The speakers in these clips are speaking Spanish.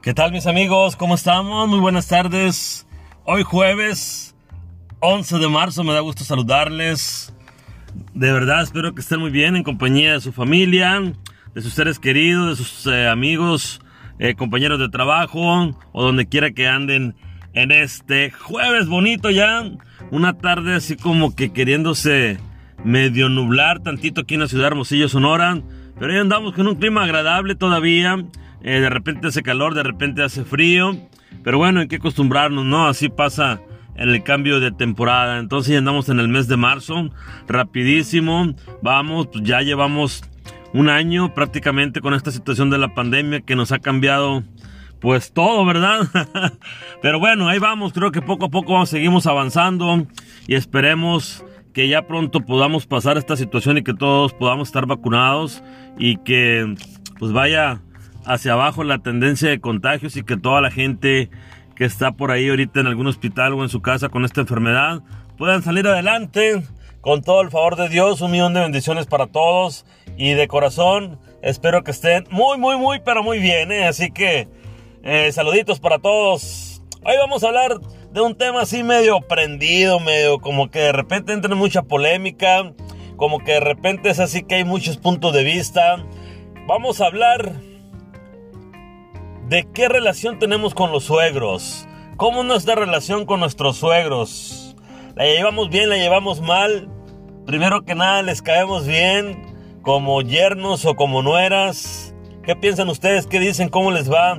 ¿Qué tal mis amigos? ¿Cómo estamos? Muy buenas tardes. Hoy jueves 11 de marzo me da gusto saludarles. De verdad espero que estén muy bien en compañía de su familia, de sus seres queridos, de sus eh, amigos, eh, compañeros de trabajo o donde quiera que anden en este jueves bonito ya. Una tarde así como que queriéndose medio nublar tantito aquí en la ciudad de Hermosillo, Sonora. Pero ahí andamos con un clima agradable todavía. Eh, de repente hace calor, de repente hace frío. Pero bueno, hay que acostumbrarnos, ¿no? Así pasa en el cambio de temporada. Entonces ya andamos en el mes de marzo, rapidísimo. Vamos, pues ya llevamos un año prácticamente con esta situación de la pandemia que nos ha cambiado pues todo, ¿verdad? Pero bueno, ahí vamos, creo que poco a poco seguimos avanzando y esperemos que ya pronto podamos pasar esta situación y que todos podamos estar vacunados y que pues vaya hacia abajo la tendencia de contagios y que toda la gente que está por ahí ahorita en algún hospital o en su casa con esta enfermedad puedan salir adelante con todo el favor de Dios. Un millón de bendiciones para todos y de corazón espero que estén muy, muy, muy, pero muy bien. ¿eh? Así que eh, saluditos para todos. Hoy vamos a hablar de un tema así medio prendido, medio como que de repente entra en mucha polémica, como que de repente es así que hay muchos puntos de vista. Vamos a hablar de qué relación tenemos con los suegros. ¿Cómo es nuestra relación con nuestros suegros? ¿La llevamos bien, la llevamos mal? Primero que nada, ¿les caemos bien como yernos o como nueras? ¿Qué piensan ustedes? ¿Qué dicen? ¿Cómo les va?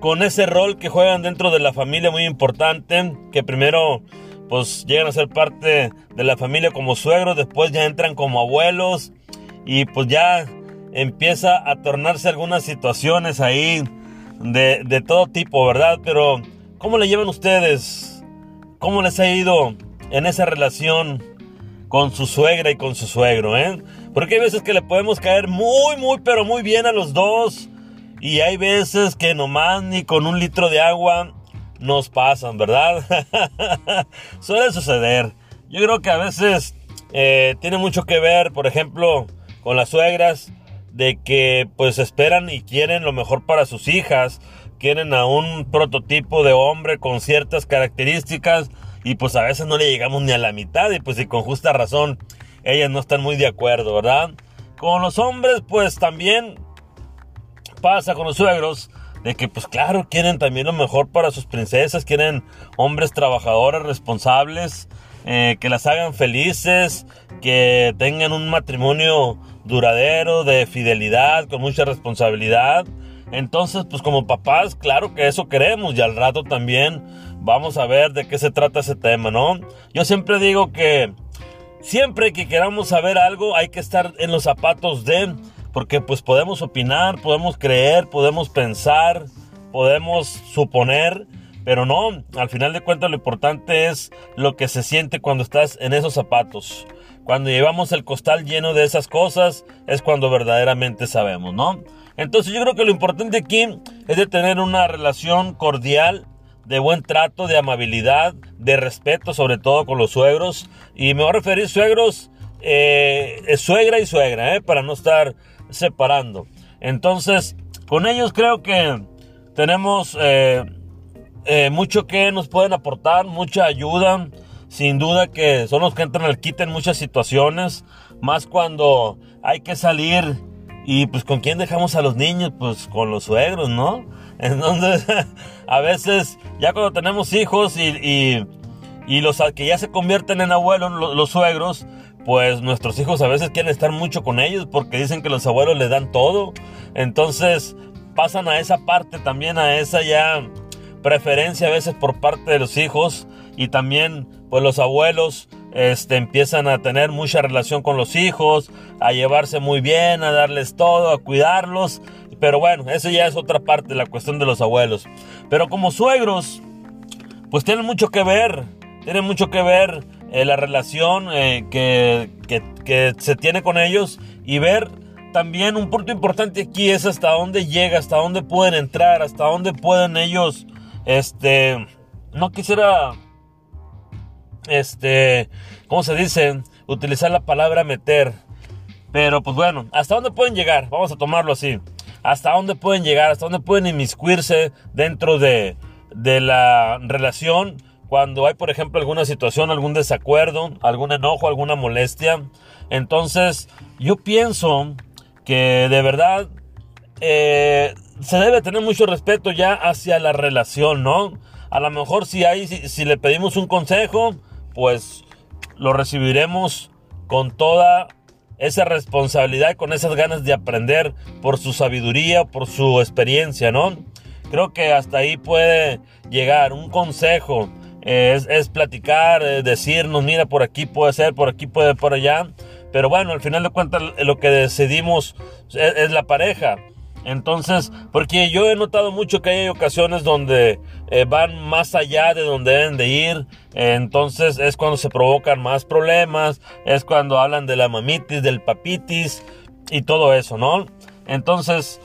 Con ese rol que juegan dentro de la familia muy importante, que primero pues llegan a ser parte de la familia como suegros, después ya entran como abuelos y pues ya empieza a tornarse algunas situaciones ahí de, todo tipo, ¿verdad? Pero, ¿cómo le llevan ustedes? ¿Cómo les ha ido en esa relación con su suegra y con su suegro, eh? Porque hay veces que le podemos caer muy, muy, pero muy bien a los dos. Y hay veces que nomás ni con un litro de agua nos pasan, ¿verdad? Suele suceder. Yo creo que a veces eh, tiene mucho que ver, por ejemplo, con las suegras de que pues esperan y quieren lo mejor para sus hijas, quieren a un prototipo de hombre con ciertas características y pues a veces no le llegamos ni a la mitad y pues y con justa razón ellas no están muy de acuerdo, ¿verdad? Con los hombres pues también pasa con los suegros de que pues claro quieren también lo mejor para sus princesas, quieren hombres trabajadores responsables, eh, que las hagan felices, que tengan un matrimonio duradero, de fidelidad, con mucha responsabilidad. Entonces, pues como papás, claro que eso queremos y al rato también vamos a ver de qué se trata ese tema, ¿no? Yo siempre digo que siempre que queramos saber algo hay que estar en los zapatos de, porque pues podemos opinar, podemos creer, podemos pensar, podemos suponer, pero no, al final de cuentas lo importante es lo que se siente cuando estás en esos zapatos. Cuando llevamos el costal lleno de esas cosas es cuando verdaderamente sabemos, ¿no? Entonces yo creo que lo importante aquí es de tener una relación cordial, de buen trato, de amabilidad, de respeto, sobre todo con los suegros. Y me voy a referir suegros, eh, suegra y suegra, ¿eh? para no estar separando. Entonces, con ellos creo que tenemos eh, eh, mucho que nos pueden aportar, mucha ayuda. Sin duda que son los que entran al quite en muchas situaciones, más cuando hay que salir y pues con quién dejamos a los niños, pues con los suegros, ¿no? Entonces, a veces ya cuando tenemos hijos y, y, los que ya se convierten en abuelos, los, suegros, pues nuestros hijos a veces quieren estar mucho con ellos porque dicen que los abuelos les dan todo. Entonces pasan a esa parte también, a esa ya preferencia a veces por parte de los hijos y también pues los abuelos este, empiezan a tener mucha relación con los hijos, a llevarse muy bien, a darles todo, a cuidarlos. Pero bueno, eso ya es otra parte, la cuestión de los abuelos. Pero como suegros, pues tienen mucho que ver, tienen mucho que ver eh, la relación eh, que, que, que se tiene con ellos y ver también un punto importante aquí es hasta dónde llega, hasta dónde pueden entrar, hasta dónde pueden ellos este, no quisiera, este, ¿cómo se dice? Utilizar la palabra meter. Pero pues bueno, ¿hasta dónde pueden llegar? Vamos a tomarlo así. hasta dónde pueden llegar, hasta dónde pueden inmiscuirse dentro de, de la relación cuando hay, por ejemplo, alguna situación, algún desacuerdo, algún enojo, alguna molestia. Entonces, yo pienso que de verdad eh, se debe tener mucho respeto ya hacia la relación, ¿no? A lo mejor si, hay, si, le pedimos un consejo, pues lo recibiremos con toda esa responsabilidad con esas ganas de aprender por su sabiduría, por su experiencia, ¿no? Creo que hasta ahí puede llegar un consejo, es, es, platicar, decirnos, mira, por aquí puede ser, por aquí puede, por allá. Pero bueno, al final de cuentas lo que decidimos es la pareja. Entonces, porque yo he notado mucho que hay ocasiones donde eh, van más allá de donde deben de ir, entonces es cuando se provocan más problemas, es cuando hablan de la mamitis, del papitis y todo eso, ¿no? Entonces,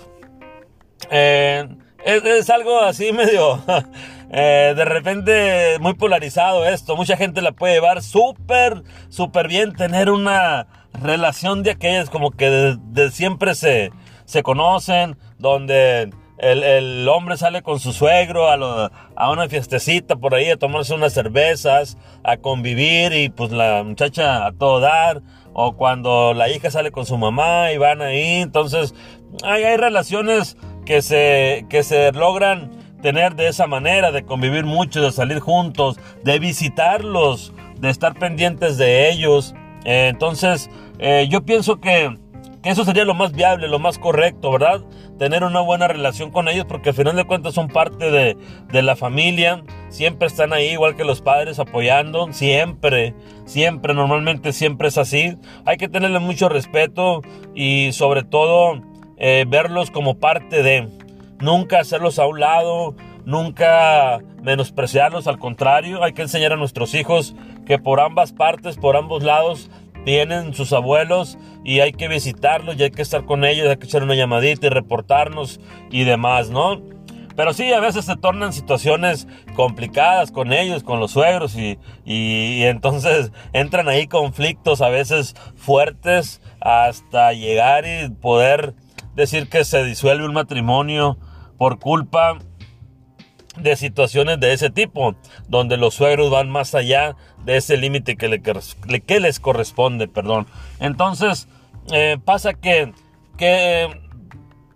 eh, es, algo así medio, eh, de repente muy polarizado esto, mucha gente la puede llevar súper, súper bien, tener una relación de aquellas como que de siempre se se conocen, donde el, hombre sale con su suegro a, a, una fiestecita por ahí a tomarse unas cervezas, a convivir y pues la muchacha a todo dar, o cuando la hija sale con su mamá y van ahí, entonces hay, hay relaciones que se, que se logran tener de esa manera, de convivir mucho, de salir juntos, de visitarlos, de estar pendientes de ellos. Eh, entonces, eh, yo pienso que eso sería lo más viable, lo más correcto, ¿verdad? Tener una buena relación con ellos porque al final de cuentas son parte de, de la familia, siempre están ahí igual que los padres apoyando, siempre, siempre, normalmente siempre es así. Hay que tenerle mucho respeto y sobre todo eh, verlos como parte de, nunca hacerlos a un lado, nunca menospreciarlos, al contrario, hay que enseñar a nuestros hijos que por ambas partes, por ambos lados, tienen sus abuelos y hay que visitarlos y hay que estar con ellos, hay que echar una llamadita y reportarnos y demás, ¿no? Pero sí, a veces se tornan situaciones complicadas con ellos, con los suegros y, y, entonces entran ahí conflictos a veces fuertes hasta llegar y poder decir que se disuelve un matrimonio por culpa de situaciones de ese tipo, donde los suegros van más allá de ese límite que, le, que les corresponde, perdón. Entonces, eh, pasa que, que,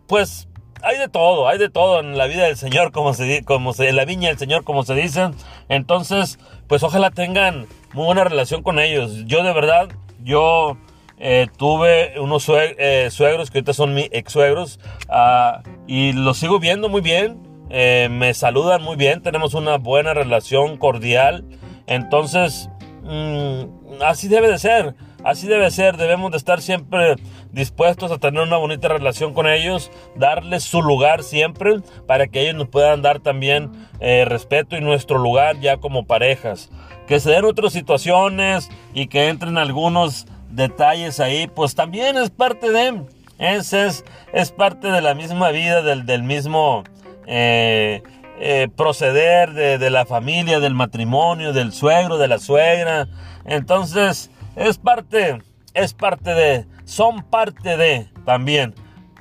pues, hay de todo, hay de todo en la vida del Señor, como se, como en la viña del Señor, como se dice. Entonces, pues ojalá tengan muy buena relación con ellos. Yo de verdad, yo eh, tuve unos eh, suegros que ahorita son mis ex suegros ah, y los sigo viendo muy bien. Me saludan muy bien, tenemos una buena relación cordial. Entonces, mm, así debe de ser, así debe ser, debemos de estar siempre dispuestos a tener una bonita relación con ellos, darles su lugar siempre para que ellos nos puedan dar también eh, respeto y nuestro lugar ya como parejas. Que se den otras situaciones y que entren algunos detalles ahí, pues también es parte de, es, es, es parte de la misma vida, del, del mismo... Eh, eh, proceder de, la familia, del matrimonio, del suegro, de la suegra. Entonces, es parte, es parte de, son parte de también.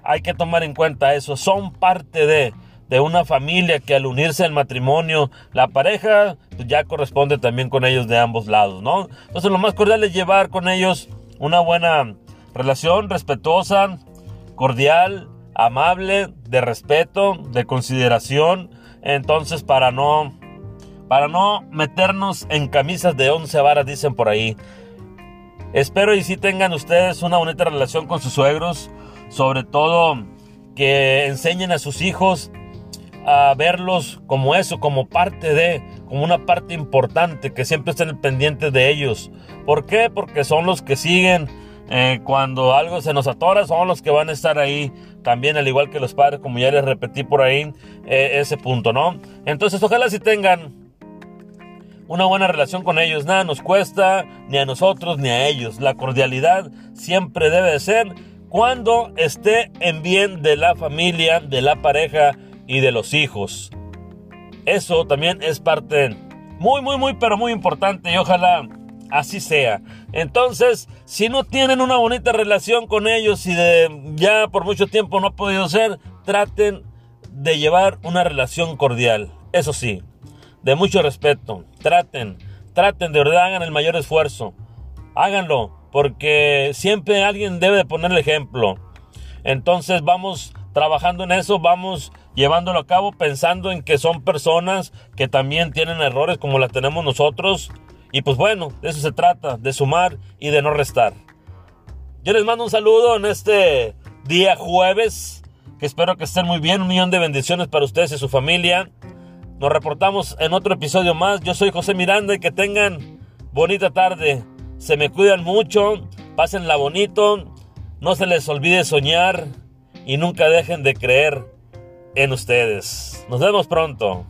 Hay que tomar en cuenta eso, son parte de, de una familia que al unirse al matrimonio, la pareja pues, ya corresponde también con ellos de ambos lados, ¿no? Entonces, lo más cordial es llevar con ellos una buena relación respetuosa, cordial, amable, de respeto, de consideración, entonces, para no, para no meternos en camisas de once varas, dicen por ahí. Espero y si tengan ustedes una bonita relación con sus suegros, sobre todo que enseñen a sus hijos a verlos como eso, como parte de, como una parte importante, que siempre estén pendientes de ellos. ¿Por qué? Porque son los que siguen eh, cuando algo se nos atora, son los que van a estar ahí también, al igual que los padres, como ya les repetí por ahí, eh, ese punto, ¿no? Entonces, ojalá si tengan una buena relación con ellos, nada nos cuesta, ni a nosotros ni a ellos. La cordialidad siempre debe de ser cuando esté en bien de la familia, de la pareja y de los hijos. Eso también es parte muy, muy, muy, pero muy importante y ojalá así sea. Entonces, si no tienen una bonita relación con ellos y ya por mucho tiempo no ha podido ser, traten de llevar una relación cordial. Eso sí, de mucho respeto. Traten, traten, de verdad hagan el mayor esfuerzo. Háganlo, porque siempre alguien debe de poner el ejemplo. Entonces vamos trabajando en eso, vamos llevándolo a cabo pensando en que son personas que también tienen errores como las tenemos nosotros. Y pues bueno, de eso se trata, de sumar y de no restar. Yo les mando un saludo en este día jueves, que espero que estén muy bien, un millón de bendiciones para ustedes y su familia. Nos reportamos en otro episodio más. Yo soy José Miranda y que tengan bonita tarde. Se me cuidan mucho, pásenla bonito, no se les olvide soñar y nunca dejen de creer en ustedes. Nos vemos pronto.